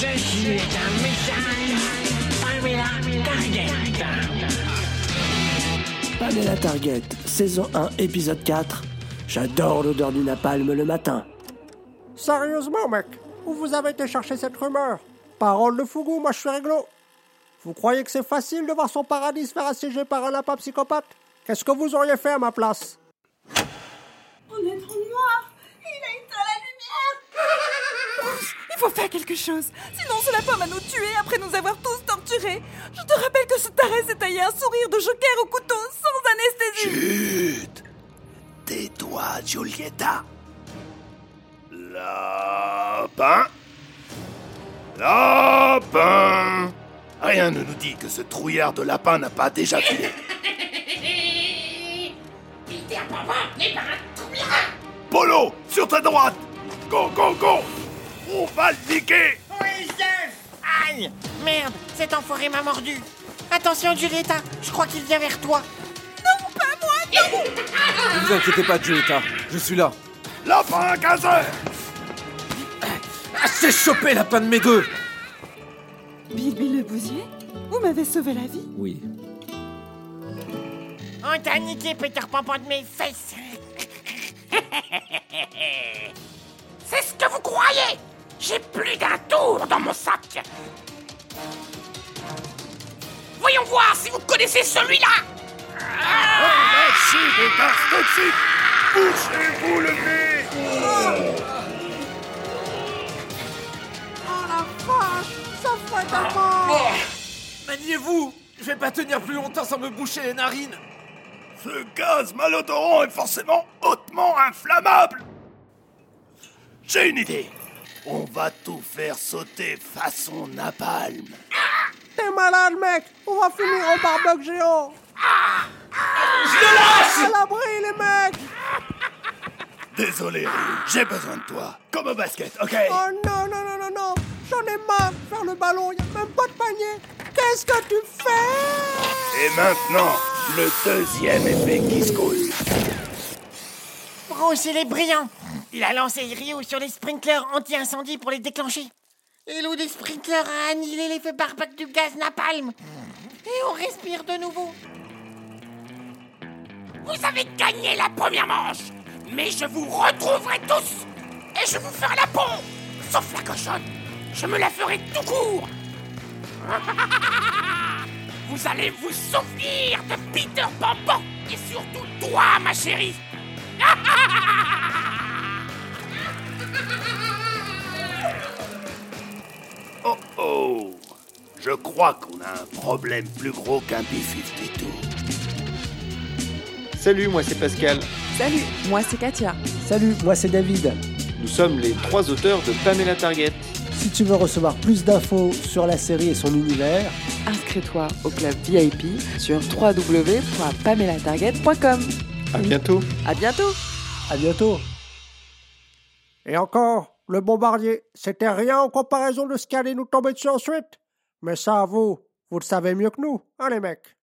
Ceci est un message. Target. Pamela Target, saison 1, épisode 4. J'adore l'odeur du napalm le matin. Sérieusement, mec, où vous avez été chercher cette rumeur? Parole de Fougou, moi je suis réglo. Vous croyez que c'est facile de voir son paradis se faire assiéger par un lapin psychopathe? Qu'est-ce que vous auriez fait à ma place? Il faut faire quelque chose. Sinon ce lapin va nous tuer après nous avoir tous torturés. Je te rappelle que ce taré s'est taillé un sourire de joker au couteau sans anesthésie. Chut. Tais-toi, Giulietta. Lapin. Lapin. Rien ne nous dit que ce trouillard de lapin n'a pas déjà filé. Peter Pan n'est pas un trouillard. Polo, sur ta droite. Go, go, go On va le niquer Oui, chef Aïe Merde, cet enfoiré m'a mordu. Attention, Julieta, je crois qu'il vient vers toi. Non, pas moi, non Ne vous inquiétez pas, Julieta, je suis là. Lapin à 15 heures Ah, j'ai chopé la panne de mes deux Bilby le bousier Vous m'avez sauvé la vie Oui. On t'a niqué, Peter Pan de mes fesses. J'ai plus d'un tour dans mon sac. Voyons voir si vous connaissez celui-là. Merci des gars toxiques. Bouchez-vous le nez. Oh la vache Ça fait un mort. Maniez-vous. Je vais pas tenir plus longtemps sans me boucher les narines. Ce gaz malodorant est forcément hautement inflammable. J'ai une idée On va tout faire sauter façon napalm. T'es malade, mec. On va finir au barbecue géant. Je le lâche! À l'abri, les mecs. Désolé, j'ai besoin de toi. Comme au basket, ok? Oh non, non, non, non, non. J'en ai marre de faire le ballon, y a même pas de panier. Qu'est-ce que tu fais? Et maintenant, le deuxième effet qui se coule. Bruce, il est brillant. Il a lancé Ryu sur les sprinklers anti-incendie pour les déclencher. Et l'eau des sprinklers a annihilé l'effet barbecue du gaz napalm. Et on respire de nouveau. Vous avez gagné la première manche. Mais je vous retrouverai tous. Et je vous ferai la peau. Sauf la cochonne. Je me la ferai tout court. Vous allez vous souvenir de Peter Pan et surtout toi, ma chérie. Oh oh Je crois qu'on a un problème plus gros qu'un B-52. Salut, moi c'est Pascal. Salut, moi c'est Katia. Salut, moi c'est David. Nous sommes les trois auteurs de Pamela Target. Si tu veux recevoir plus d'infos sur la série et son univers, Inscris-toi au club VIP sur www.pamelatarget.com. À bientôt. À bientôt à bientôt. Et encore, le bombardier, c'était rien en comparaison de ce qui allait nous tomber dessus ensuite. Mais ça, vous, vous le savez mieux que nous, hein les mecs